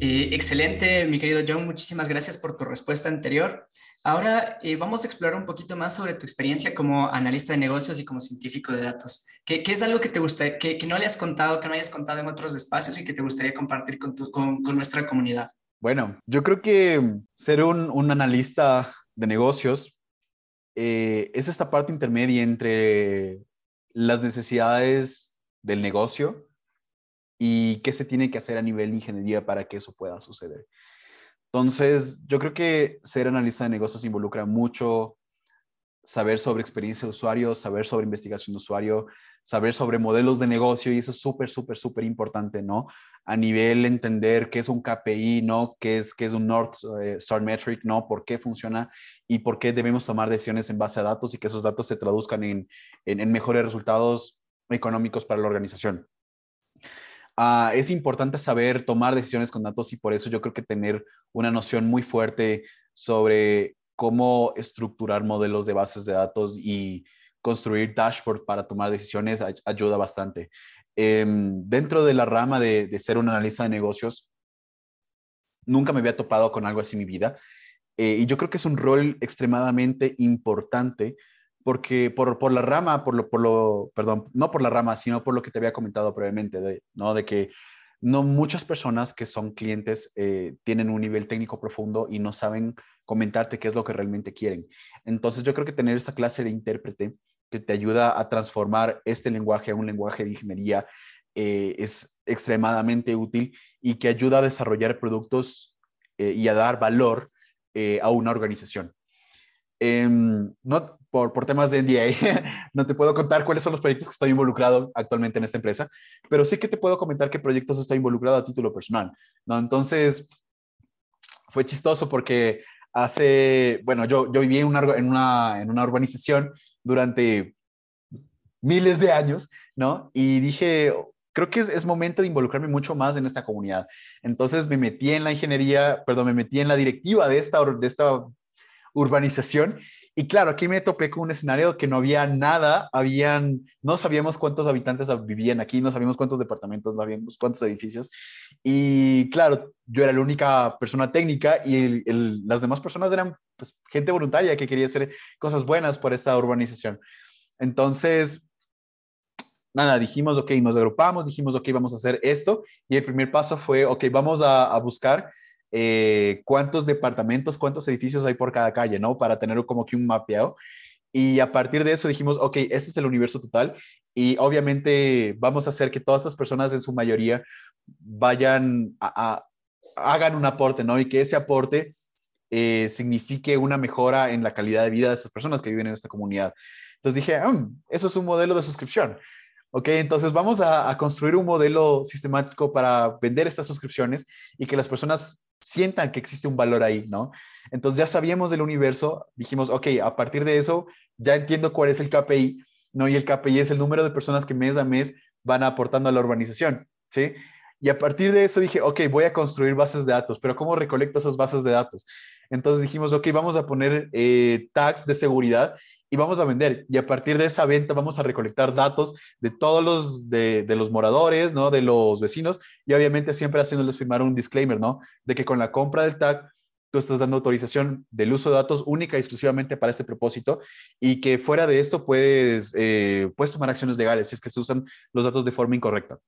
Speaker 1: Eh, excelente, mi querido John. Muchísimas gracias por tu respuesta anterior. Ahora eh, vamos a explorar un poquito más sobre tu experiencia como analista de negocios y como científico de datos. ¿Qué, es algo que te gusta, que, no le has contado, que no hayas contado en otros espacios y que te gustaría compartir con, con, con nuestra comunidad?
Speaker 2: Bueno, yo creo que ser un, analista de negocios eh, es esta parte intermedia entre las necesidades del negocio y qué se tiene que hacer a nivel de ingeniería para que eso pueda suceder. Entonces, yo creo que ser analista de negocios involucra mucho saber sobre experiencia de usuario, saber sobre investigación de usuario, saber sobre modelos de negocio y eso es súper, súper, súper importante, ¿no? A nivel entender qué es un KPI, ¿no? ¿Qué es, qué es un North eh, Star Metric, ¿no? ¿Por qué funciona y por qué debemos tomar decisiones en base a datos y que esos datos se traduzcan en, en, mejores resultados económicos para la organización? Ah, es importante saber tomar decisiones con datos y por eso yo creo que tener una noción muy fuerte sobre cómo estructurar modelos de bases de datos y construir dashboard para tomar decisiones ayuda bastante. Em, dentro de la rama de, ser un analista de negocios, nunca me había topado con algo así en mi vida. Eh, y yo creo que es un rol extremadamente importante porque por, por la rama, por lo, por lo, perdón, no por la rama, sino por lo que te había comentado previamente, de, ¿no? De que no muchas personas que son clientes eh, tienen un nivel técnico profundo y no saben comentarte qué es lo que realmente quieren. Entonces yo creo que tener esta clase de intérprete que te ayuda a transformar este lenguaje a un lenguaje de ingeniería eh, es extremadamente útil y que ayuda a desarrollar productos eh, y a dar valor a una organización. Em, no, por, por, temas de NDA, no te puedo contar cuáles son los proyectos que estoy involucrado actualmente en esta empresa, pero sí que te puedo comentar qué proyectos estoy involucrado a título personal. ¿no? Entonces, fue chistoso porque hace, bueno, yo, yo viví en una, en, una, en una urbanización durante miles de años, ¿no? Y dije, creo que es, es, momento de involucrarme mucho más en esta comunidad. Entonces me metí en la ingeniería, perdón, me metí en la directiva de esta, de esta urbanización. Y claro, aquí me topé con un escenario que no había nada, habían, no sabíamos cuántos habitantes vivían aquí, no sabíamos cuántos departamentos, no sabíamos cuántos edificios. Y claro, yo era la única persona técnica y las demás personas eran pues, gente voluntaria que quería hacer cosas buenas por esta urbanización. Entonces, nada, dijimos, ok, nos agrupamos, dijimos, ok, vamos a hacer esto. Y el primer paso fue, ok, vamos a, a buscar eh, cuántos departamentos, cuántos edificios hay por cada calle, ¿no? Para tener como que un mapeado. Y a partir de eso dijimos, ok, este es el universo total y obviamente vamos a hacer que todas estas personas en su mayoría vayan a, hagan un aporte, ¿no? Y que ese aporte eh, signifique una mejora en la calidad de vida de esas personas que viven en esta comunidad. Entonces dije, mm, eso es un modelo de suscripción. Ok, entonces vamos a, a, construir un modelo sistemático para vender estas suscripciones y que las personas sientan que existe un valor ahí, ¿no? Entonces ya sabíamos del universo, dijimos, ok, a partir de eso ya entiendo cuál es el KPI, ¿no? Y el KPI es el número de personas que mes a mes van aportando a la urbanización, ¿sí? Y a partir de eso dije, ok, voy a construir bases de datos, pero ¿cómo recolecto esas bases de datos? Entonces dijimos, ok, vamos a poner eh, tags de seguridad y vamos a vender. Y a partir de esa venta vamos a recolectar datos de todos los, de, los moradores, ¿no? De los vecinos y obviamente siempre haciéndoles firmar un disclaimer, ¿no? De que con la compra del tag tú estás dando autorización del uso de datos única y exclusivamente para este propósito y que fuera de esto puedes, eh, puedes tomar acciones legales si es que se usan los datos de forma incorrecta.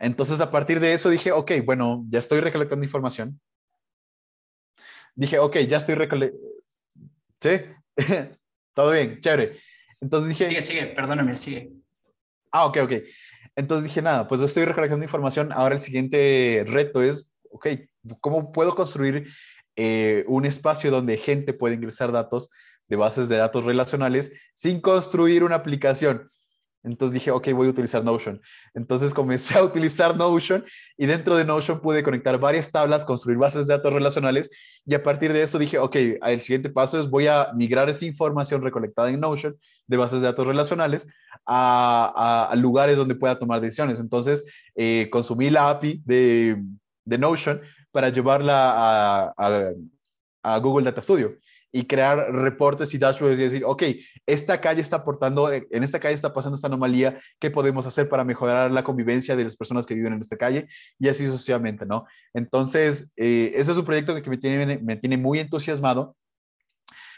Speaker 2: Entonces, a partir de eso dije, ok, bueno, ya estoy recolectando información. Dije, ok, ya estoy recolectando. ¿Sí? Todo bien, chévere. Entonces dije...
Speaker 1: Sigue, sigue, perdóname, sigue.
Speaker 2: Ah, ok, ok. Entonces dije, nada, pues estoy recolectando información. Ahora el siguiente reto es, ok, ¿cómo puedo construir eh, un espacio donde gente puede ingresar datos de bases de datos relacionales sin construir una aplicación? Entonces dije, ok, voy a utilizar Notion. Entonces comencé a utilizar Notion y dentro de Notion pude conectar varias tablas, construir bases de datos relacionales y a partir de eso dije, ok, el siguiente paso es voy a migrar esa información recolectada en Notion de bases de datos relacionales a, lugares donde pueda tomar decisiones. Entonces eh, consumí la API de, Notion para llevarla a, a Google Data Studio y crear reportes y dashboards y decir, ok, esta calle está aportando, en esta calle está pasando esta anomalía, ¿qué podemos hacer para mejorar la convivencia de las personas que viven en esta calle? Y así sucesivamente, ¿no? Entonces, eh, ese es un proyecto que me tiene, me tiene muy entusiasmado.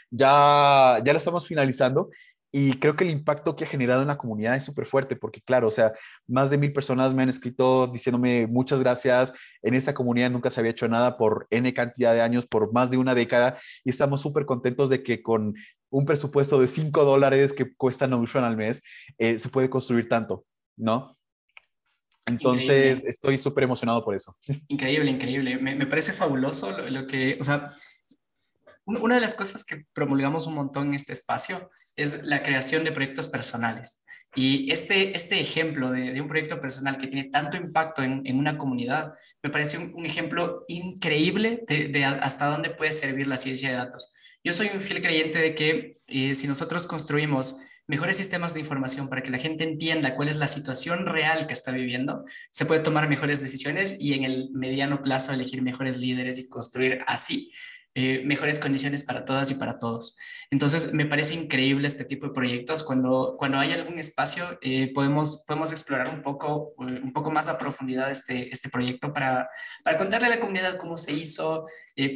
Speaker 2: Ya, ya lo estamos finalizando y creo que el impacto que ha generado en la comunidad es súper fuerte, porque claro, o sea, más de mil personas me han escrito diciéndome muchas gracias, en esta comunidad nunca se había hecho nada por N cantidad de años, por más de una década, y estamos súper contentos de que con un presupuesto de 5 dólares que cuesta Notion al mes, eh, se puede construir tanto, ¿no? Entonces, estoy súper emocionado por eso.
Speaker 1: Increíble, increíble. Me, me parece fabuloso lo, lo, que, o sea, una de las cosas que promulgamos un montón en este espacio es la creación de proyectos personales. Y este, este ejemplo de, un proyecto personal que tiene tanto impacto en, una comunidad me parece un, ejemplo increíble de, hasta dónde puede servir la ciencia de datos. Yo soy un fiel creyente de que eh, si nosotros construimos mejores sistemas de información para que la gente entienda cuál es la situación real que está viviendo, se puede tomar mejores decisiones y en el mediano plazo elegir mejores líderes y construir así eh, mejores condiciones para todas y para todos. Entonces, me parece increíble este tipo de proyectos. Cuando, cuando hay algún espacio, eh, podemos, podemos explorar un poco, un poco más a profundidad este, este proyecto para, para contarle a la comunidad cómo se hizo,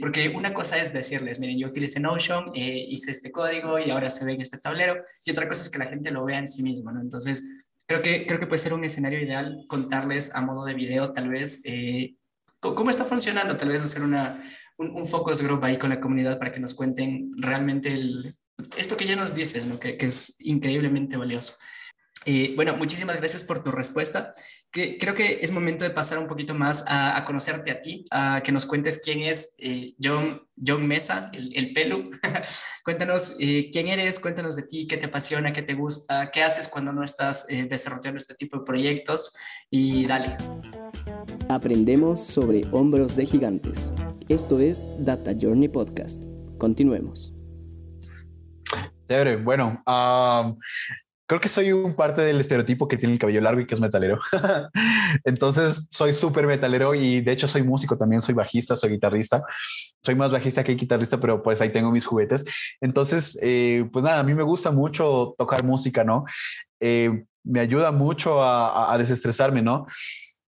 Speaker 1: porque una cosa es decirles, miren, yo utilicé Notion, hice este código y ahora se ve en este tablero, y otra cosa es que la gente lo vea en sí mismo, ¿no? Entonces, creo que, creo que puede ser un escenario ideal contarles a modo de video, tal vez, eh, cómo está funcionando, tal vez hacer una, un, focus group ahí con la comunidad para que nos cuenten realmente esto que ya nos dices, ¿no? que, que es increíblemente valioso. Eh, bueno, muchísimas gracias por tu respuesta. Que, creo que es momento de pasar un poquito más a, conocerte a ti, a que nos cuentes quién es eh, John, John Mesa, el, el Pelu. cuéntanos eh, quién eres, cuéntanos de ti, qué te apasiona, qué te gusta, qué haces cuando no estás desarrollando este tipo de proyectos y dale.
Speaker 3: Aprendemos sobre hombros de gigantes. Esto es Data Journey Podcast. Continuemos.
Speaker 2: Bueno, um, creo que soy un parte del estereotipo que tiene el cabello largo y que es metalero. Entonces soy súper metalero y de hecho soy músico también, soy bajista, soy guitarrista. Soy más bajista que guitarrista, pero pues ahí tengo mis juguetes. Entonces, eh, pues nada, a mí me gusta mucho tocar música, ¿no? Eh, me ayuda mucho a, desestresarme, ¿no?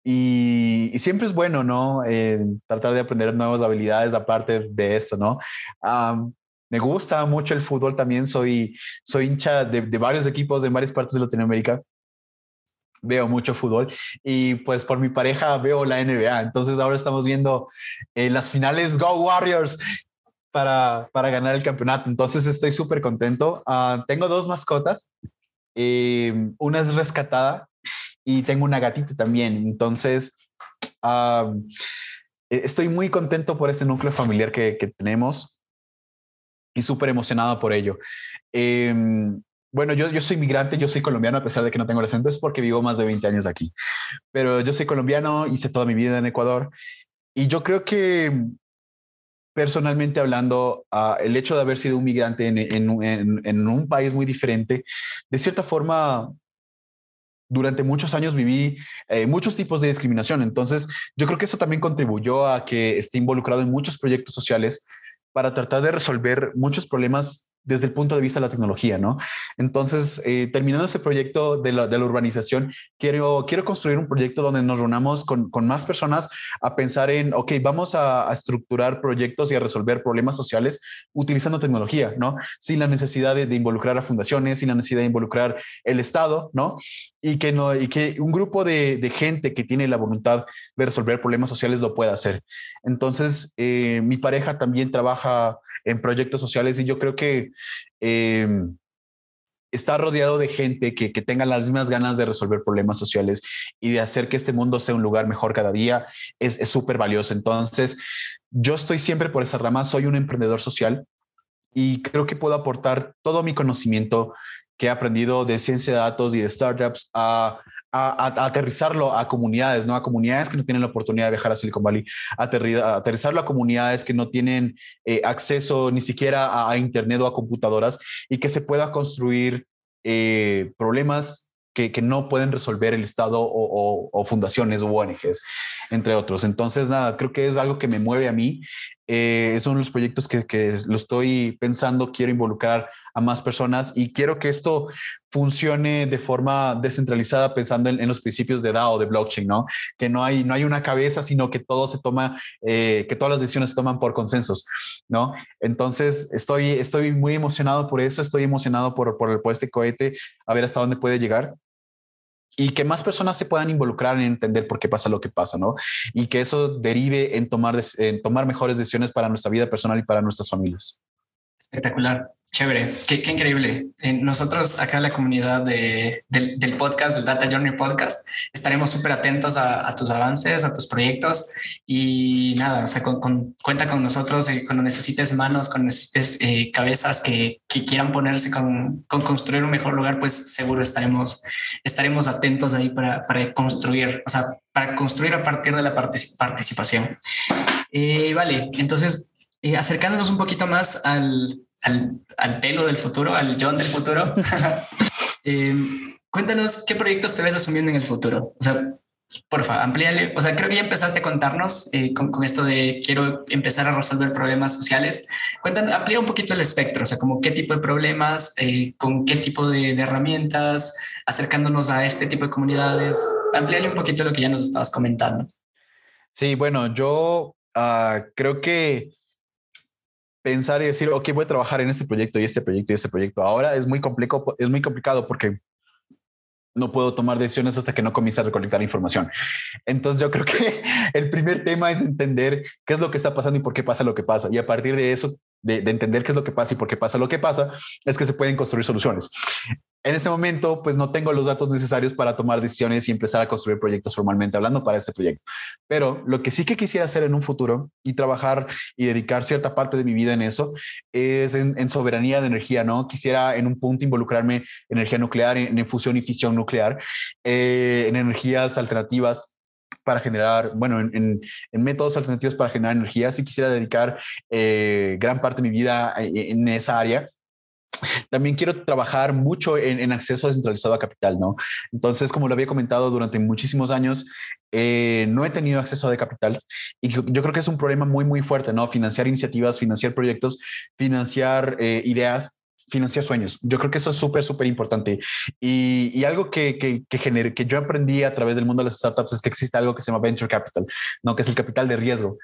Speaker 2: Y, siempre es bueno, ¿no? Eh, tratar de aprender nuevas habilidades aparte de esto, ¿no? Me gusta mucho el fútbol también, soy, soy hincha de, varios equipos en varias partes de Latinoamérica. Veo mucho fútbol y pues por mi pareja veo la NBA. Entonces ahora estamos viendo eh, las finales Go Warriors para, para ganar el campeonato. Entonces estoy súper contento. Ah, tengo dos mascotas. Eh, una es rescatada y tengo una gatita también. Entonces, ah, estoy muy contento por este núcleo familiar que, que tenemos y súper emocionado por ello. Em, bueno, yo, yo soy migrante, yo soy colombiano, a pesar de que no tengo el acento, es porque vivo más de 20 años aquí. Pero yo soy colombiano, hice toda mi vida en Ecuador y yo creo que personalmente hablando, uh, el hecho de haber sido un migrante en, en, en, un país muy diferente, de cierta forma, durante muchos años viví eh, muchos tipos de discriminación. Entonces, yo creo que eso también contribuyó a que esté involucrado en muchos proyectos sociales para tratar de resolver muchos problemas desde el punto de vista de la tecnología, ¿no? Entonces, eh, terminando ese proyecto de la, urbanización, quiero, quiero construir un proyecto donde nos reunamos con, más personas a pensar en, ok, vamos a, estructurar proyectos y a resolver problemas sociales utilizando tecnología, ¿no? Sin la necesidad de, involucrar a fundaciones, sin la necesidad de involucrar el Estado, ¿no? Y que, no, y que un grupo de, de gente que tiene la voluntad de resolver problemas sociales lo pueda hacer. Entonces, eh, mi pareja también trabaja en proyectos sociales y yo creo que eh, está rodeado de gente que, que, tenga las mismas ganas de resolver problemas sociales y de hacer que este mundo sea un lugar mejor cada día es súper valioso. Entonces, yo estoy siempre por esa rama, soy un emprendedor social y creo que puedo aportar todo mi conocimiento que he aprendido de ciencia de datos y de startups a a, aterrizarlo a comunidades, ¿no? A comunidades que no tienen la oportunidad de viajar a Silicon Valley, aterrizarlo a comunidades que no tienen eh, acceso ni siquiera a, Internet o a computadoras y que se pueda construir eh, problemas que, no pueden resolver el Estado o, o, fundaciones o ONGs, entre otros. Entonces, nada, creo que es algo que me mueve a mí. Eh, son los proyectos que lo estoy pensando, quiero involucrar a más personas y quiero que esto funcione de forma descentralizada pensando en, los principios de DAO, de blockchain, ¿no? Que no hay, no hay una cabeza, sino que todo se toma, eh, que todas las decisiones se toman por consensos, ¿no? Entonces, estoy, estoy muy emocionado por eso, estoy emocionado por, por, por este cohete, a ver hasta dónde puede llegar y que más personas se puedan involucrar en entender por qué pasa lo que pasa, ¿no? Y que eso derive en tomar, en tomar mejores decisiones para nuestra vida personal y para nuestras familias.
Speaker 1: Espectacular, chévere, qué, qué increíble. Eh, nosotros acá en la comunidad de, del, del, podcast, del Data Journey Podcast, estaremos súper atentos a, a, tus avances, a tus proyectos y nada, o sea, con, con, cuenta con nosotros eh, cuando necesites manos, cuando necesites eh, cabezas que, que, quieran ponerse con, con, construir un mejor lugar, pues seguro estaremos, estaremos atentos ahí para, para construir, o sea, para construir a partir de la participación. Eh, vale, entonces eh, acercándonos un poquito más al, al, al, pelo del futuro, al John del futuro, eh, cuéntanos qué proyectos te ves asumiendo en el futuro. O sea, porfa, amplíale. O sea, creo que ya empezaste a contarnos eh, con, con, esto de quiero empezar a resolver problemas sociales. Cuéntanos, amplía un poquito el espectro, o sea, como qué tipo de problemas, eh, con qué tipo de, de, herramientas, acercándonos a este tipo de comunidades. Amplíale un poquito lo que ya nos estabas comentando.
Speaker 2: Sí, bueno, yo uh, creo que pensar y decir, ok, voy a trabajar en este proyecto y este proyecto y este proyecto ahora es muy complicado, es muy complicado porque no puedo tomar decisiones hasta que no comience a recolectar información. Entonces yo creo que el primer tema es entender qué es lo que está pasando y por qué pasa lo que pasa. Y a partir de eso, de, de entender qué es lo que pasa y por qué pasa lo que pasa, es que se pueden construir soluciones. En este momento, pues no tengo los datos necesarios para tomar decisiones y empezar a construir proyectos formalmente hablando para este proyecto. Pero lo que sí que quisiera hacer en un futuro y trabajar y dedicar cierta parte de mi vida en eso es en, soberanía de energía, ¿no? Quisiera en un punto involucrarme en energía nuclear, en, en fusión y fisión nuclear, eh, en energías alternativas para generar, bueno, en, en, métodos alternativos para generar energía. Si quisiera dedicar eh, gran parte de mi vida en, en esa área también quiero trabajar mucho en, acceso descentralizado a capital, ¿no? Entonces, como lo había comentado durante muchísimos años, eh, no he tenido acceso a capital y yo, creo que es un problema muy, muy fuerte, ¿no? Financiar iniciativas, financiar proyectos, financiar eh, ideas financiar sueños. Yo creo que eso es súper, súper importante. Y, algo que, que, que, que yo aprendí a través del mundo de las startups es que existe algo que se llama venture capital, ¿no? que es el capital de riesgo.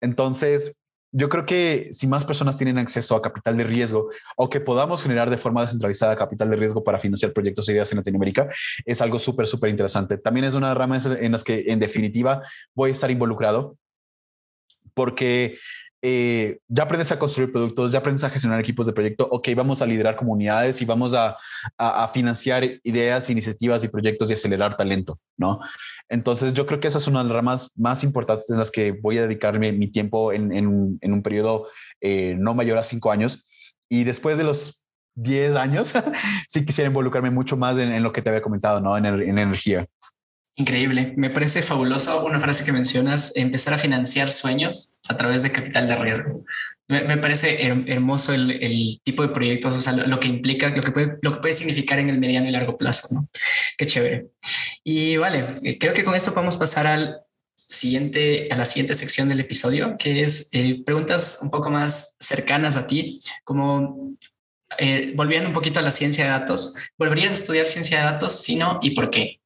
Speaker 2: Entonces, yo creo que si más personas tienen acceso a capital de riesgo o que podamos generar de forma descentralizada capital de riesgo para financiar proyectos e ideas en Latinoamérica, es algo súper, súper interesante. También es una de ramas en las que en definitiva voy a estar involucrado porque eh, ya aprendes a construir productos, ya aprendes a gestionar equipos de proyecto, ok, vamos a liderar comunidades y vamos a, a, a, financiar ideas, iniciativas y proyectos y acelerar talento, ¿no? Entonces yo creo que esa es una de las ramas más importantes en las que voy a dedicarme mi tiempo en, en, en un periodo eh, no mayor a cinco años. Y después de los 10 años, sí quisiera involucrarme mucho más en, en, lo que te había comentado, ¿no? En, en energía.
Speaker 1: Increíble. Me parece fabuloso una frase que mencionas, empezar a financiar sueños a través de capital de riesgo. Me, parece hermoso el, el, tipo de proyectos, o sea, lo, lo, que implica, lo que, puede, lo que puede significar en el mediano y largo plazo, ¿no? Qué chévere. Y vale, creo que con esto podemos pasar al siguiente, a la siguiente sección del episodio, que es eh, preguntas un poco más cercanas a ti, como eh, volviendo un poquito a la ciencia de datos. ¿Volverías a estudiar ciencia de datos? Si no, ¿y por qué?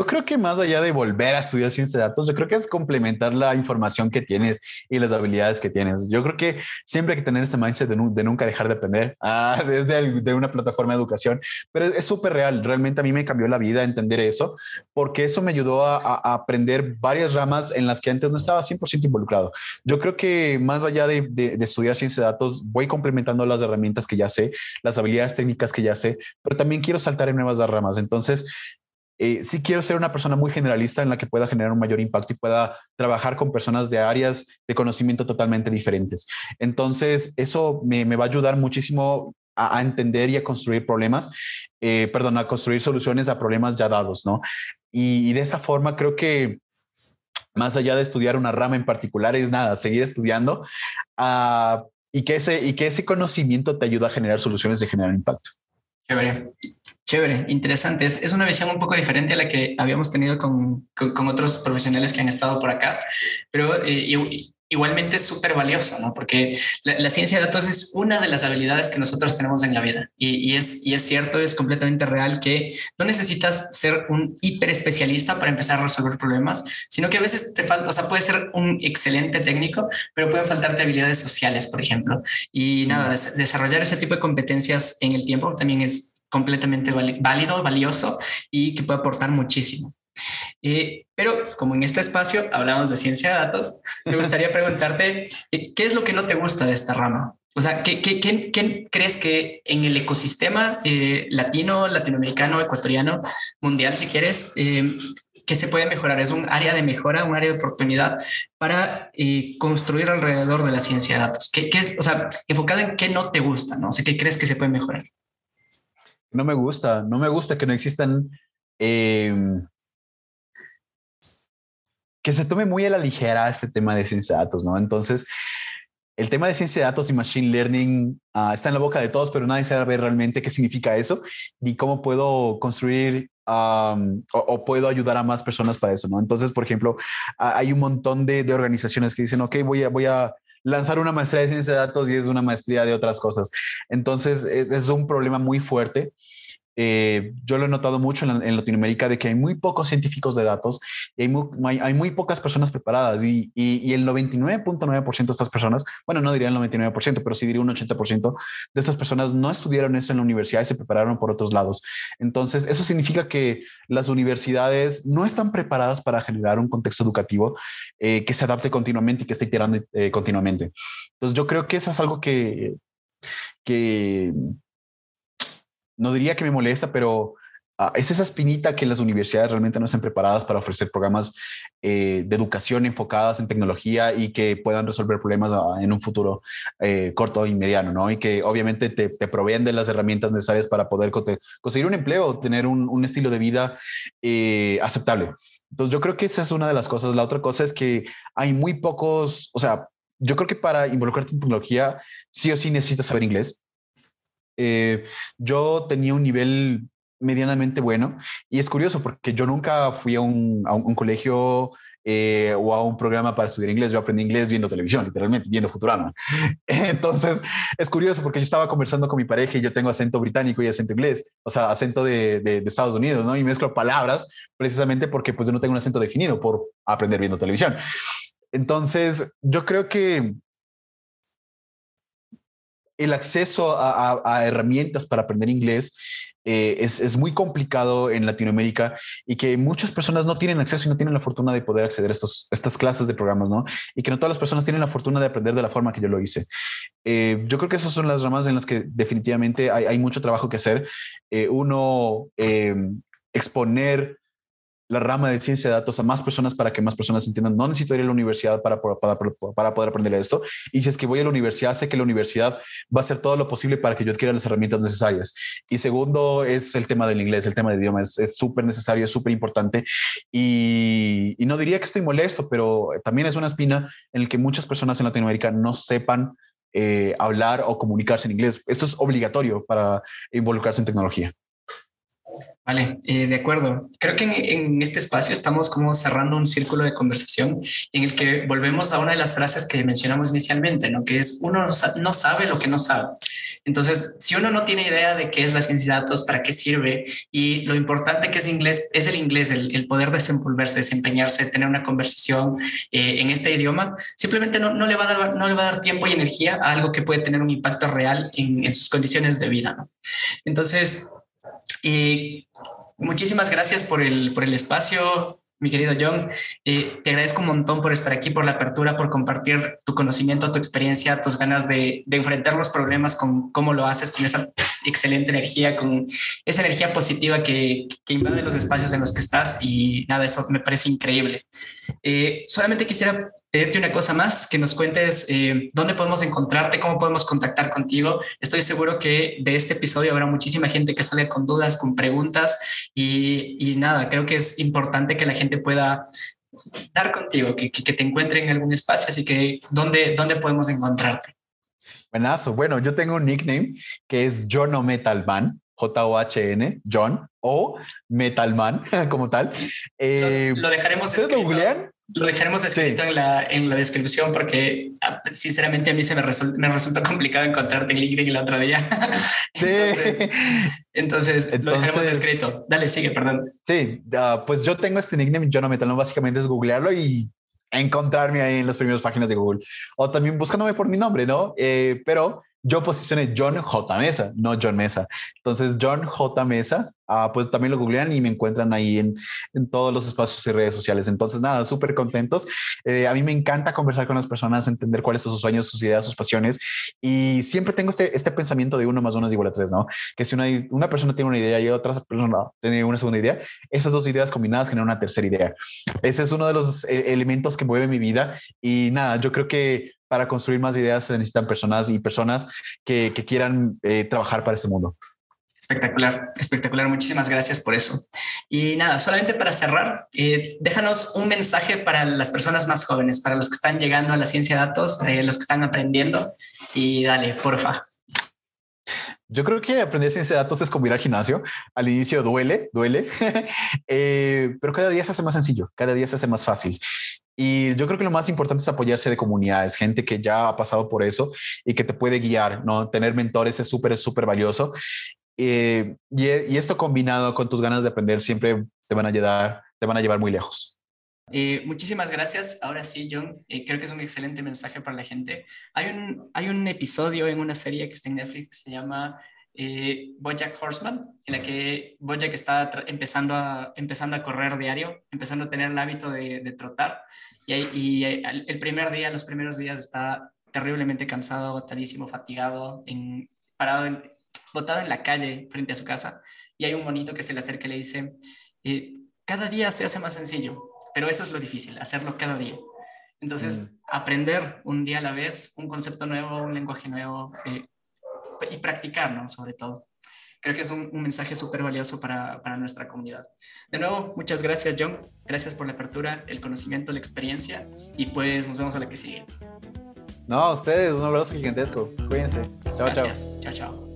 Speaker 2: Yo creo que más allá de volver a estudiar ciencia de datos, yo creo que es complementar la información que tienes y las habilidades que tienes. Yo creo que siempre hay que tener este mindset de, de nunca dejar de aprender ah, desde el, de una plataforma de educación, pero es súper real. Realmente a mí me cambió la vida entender eso, porque eso me ayudó a, a, aprender varias ramas en las que antes no estaba 100% involucrado. Yo creo que más allá de, de, de estudiar ciencia de datos, voy complementando las herramientas que ya sé, las habilidades técnicas que ya sé, pero también quiero saltar en nuevas ramas. Entonces, eh, sí quiero ser una persona muy generalista en la que pueda generar un mayor impacto y pueda trabajar con personas de áreas de conocimiento totalmente diferentes. Entonces, eso me, va a ayudar muchísimo a, entender y a construir problemas, eh, perdón, a construir soluciones a problemas ya dados, ¿no? Y, de esa forma creo que más allá de estudiar una rama en particular, es nada, seguir estudiando uh, y, que ese, y que ese conocimiento te ayuda a generar soluciones de generar impacto.
Speaker 1: Chévere. Chévere, interesante. Es, es, una visión un poco diferente a la que habíamos tenido con, con, con otros profesionales que han estado por acá, pero eh, igualmente es súper valioso, ¿no? Porque la, la, ciencia de datos es una de las habilidades que nosotros tenemos en la vida y, y, es, y es cierto, es completamente real que no necesitas ser un hiper especialista para empezar a resolver problemas, sino que a veces te falta, o sea, puedes ser un excelente técnico, pero pueden faltarte habilidades sociales, por ejemplo. Y nada, des desarrollar ese tipo de competencias en el tiempo también es completamente válido, valioso y que puede aportar muchísimo. Eh, pero como en este espacio hablamos de ciencia de datos, me gustaría preguntarte, eh, ¿qué es lo que no te gusta de esta rama? O sea, ¿qué, qué, qué, qué crees que en el ecosistema eh, latino, latinoamericano, ecuatoriano, mundial, si quieres, que se puede mejorar? ¿Es un área de mejora, un área de oportunidad para construir alrededor de la ciencia de datos? ¿Qué, ¿Qué, es, o sea, enfocado en qué no te gusta, ¿no? O sea, ¿qué crees que se puede mejorar?
Speaker 2: No me gusta, no me gusta que no existan, eh, que se tome muy a la ligera este tema de ciencia de datos, ¿no? Entonces, el tema de ciencia de datos y machine learning ah, está en la boca de todos, pero nadie sabe realmente qué significa eso ni cómo puedo construir o, puedo ayudar a más personas para eso, ¿no? Entonces, por ejemplo, hay un montón de, organizaciones que dicen, ok, voy a, voy a lanzar una maestría de ciencia de datos y es una maestría de otras cosas. Entonces, es un problema muy fuerte eh, yo lo he notado mucho en, Latinoamérica de que hay muy pocos científicos de datos y hay muy, hay muy pocas personas preparadas y, y, el 99.9% de estas personas, bueno, no diría el 99%, pero sí diría un 80% de estas personas no estudiaron eso en la universidad y se prepararon por otros lados. Entonces, eso significa que las universidades no están preparadas para generar un contexto educativo eh, que se adapte continuamente y que esté iterando eh, continuamente. Entonces, yo creo que eso es algo que, que no diría que me molesta, pero ah, es esa espinita que las universidades realmente no están preparadas para ofrecer programas eh, de educación enfocadas en tecnología y que puedan resolver problemas ah, en un futuro eh, corto y mediano, ¿no? Y que obviamente te, te proveen de las herramientas necesarias para poder conseguir un empleo, tener un, estilo de vida eh, aceptable. Entonces yo creo que esa es una de las cosas. La otra cosa es que hay muy pocos, o sea, yo creo que para involucrarte en tecnología, sí o sí necesitas saber inglés. Eh, yo tenía un nivel medianamente bueno y es curioso porque yo nunca fui a un, colegio eh, o a un programa para estudiar inglés. Yo aprendí inglés viendo televisión, literalmente, viendo Futurama. Entonces, es curioso porque yo estaba conversando con mi pareja y yo tengo acento británico y acento inglés, o sea, acento de, de, Estados Unidos, ¿no? Y mezclo palabras precisamente porque pues yo no tengo un acento definido por aprender viendo televisión. Entonces, yo creo que el acceso a, herramientas para aprender inglés eh, es, muy complicado en Latinoamérica y que muchas personas no tienen acceso y no tienen la fortuna de poder acceder a estos, estas clases de programas, ¿no? Y que no todas las personas tienen la fortuna de aprender de la forma que yo lo hice. Eh, yo creo que esas son las ramas en las que definitivamente hay, mucho trabajo que hacer. Eh, uno, exponer la rama de ciencia de datos a más personas para que más personas entiendan. No necesito ir a la universidad para, para, para, poder aprender esto. Y si es que voy a la universidad, sé que la universidad va a hacer todo lo posible para que yo adquiera las herramientas necesarias. Y segundo es el tema del inglés, el tema del idioma. Es súper necesario, es súper importante. Y, no diría que estoy molesto, pero también es una espina en el que muchas personas en Latinoamérica no sepan eh, hablar o comunicarse en inglés. Esto es obligatorio para involucrarse en tecnología.
Speaker 1: Vale, eh, de acuerdo. Creo que en, este espacio estamos como cerrando un círculo de conversación en el que volvemos a una de las frases que mencionamos inicialmente, ¿no? que es uno no sabe lo que no sabe. Entonces, si uno no tiene idea de qué es la ciencia de datos, para qué sirve y lo importante que es inglés, es el inglés, el, poder desenvolverse, desempeñarse, tener una conversación eh, en este idioma, simplemente no, le va a dar, no le va a dar tiempo y energía a algo que puede tener un impacto real en, en sus condiciones de vida. ¿no? Entonces, y muchísimas gracias por el, por el espacio, mi querido John. Eh, te agradezco un montón por estar aquí, por la apertura, por compartir tu conocimiento, tu experiencia, tus ganas de, enfrentar los problemas con cómo lo haces, con esa excelente energía, con esa energía positiva que, que invade los espacios en los que estás y nada, eso me parece increíble. Eh, solamente quisiera pedirte una cosa más, que nos cuentes eh, dónde podemos encontrarte, cómo podemos contactar contigo. Estoy seguro que de este episodio habrá muchísima gente que sale con dudas, con preguntas y, y nada, creo que es importante que la gente pueda dar contigo, que, que, te encuentre en algún espacio, así que ¿dónde, dónde podemos encontrarte?
Speaker 2: Buenazo. Bueno, yo tengo un nickname que es John o Metalman, J-O-H-N, John o Metalman como tal.
Speaker 1: Eh, lo, dejaremos escrito. Lo, lo dejaremos escrito en, la, en la descripción porque ah, sinceramente a mí se me, me resultó complicado encontrarte en LinkedIn el otro día. entonces, entonces, lo dejaremos escrito. Dale, sigue, perdón.
Speaker 2: Sí, uh, pues yo tengo este nickname, John o Metalman, básicamente es googlearlo y encontrarme ahí en las primeras páginas de Google o también buscándome por mi nombre, ¿no? Eh, pero yo posicioné John J. Mesa, no John Mesa. Entonces, John J. Mesa, ah, pues también lo googlean y me encuentran ahí en, todos los espacios y redes sociales. Entonces, nada, súper contentos. Eh, a mí me encanta conversar con las personas, entender cuáles son sus sueños, sus ideas, sus pasiones. Y siempre tengo este, este pensamiento de uno más uno es igual a tres, ¿no? Que si una, una persona tiene una idea y otra persona tiene una segunda idea, esas dos ideas combinadas generan una tercera idea. Ese es uno de los eh, elementos que mueve mi vida. Y nada, yo creo que para construir más ideas se necesitan personas y personas que, quieran eh, trabajar para este mundo.
Speaker 1: Espectacular, espectacular. Muchísimas gracias por eso. Y nada, solamente para cerrar, eh, déjanos un mensaje para las personas más jóvenes, para los que están llegando a la ciencia de datos, eh, los que están aprendiendo. Y dale, porfa.
Speaker 2: Yo creo que aprender ciencia de datos es como ir al gimnasio. Al inicio duele, duele, eh, pero cada día se hace más sencillo, cada día se hace más fácil. Y yo creo que lo más importante es apoyarse de comunidades, gente que ya ha pasado por eso y que te puede guiar, ¿no? Tener mentores es súper, súper valioso. Eh, y, y, esto combinado con tus ganas de aprender siempre te van a ayudar, te van a llevar muy lejos.
Speaker 1: Eh, muchísimas gracias. Ahora sí, John, eh, creo que es un excelente mensaje para la gente. Hay un, hay un episodio en una serie que está en Netflix que se llama eh, Bojack Horseman, en la que Bojack está empezando a, empezando a correr diario, empezando a tener el hábito de, de trotar. Y, y el primer día, los primeros días, está terriblemente cansado, agotadísimo, fatigado, en, parado, en, botado en la calle frente a su casa. Y hay un monito que se le acerca y le dice, cada día se hace más sencillo pero eso es lo difícil, hacerlo cada día. Entonces, mm. aprender un día a la vez, un concepto nuevo, un lenguaje nuevo eh, y practicarlo, sobre todo. Creo que es un, mensaje súper valioso para, para, nuestra comunidad. De nuevo, muchas gracias, John. Gracias por la apertura, el conocimiento, la experiencia y pues nos vemos a la que sigue.
Speaker 2: No, a ustedes, un abrazo gigantesco. Cuídense.
Speaker 1: Chao, chao. Chao, chao.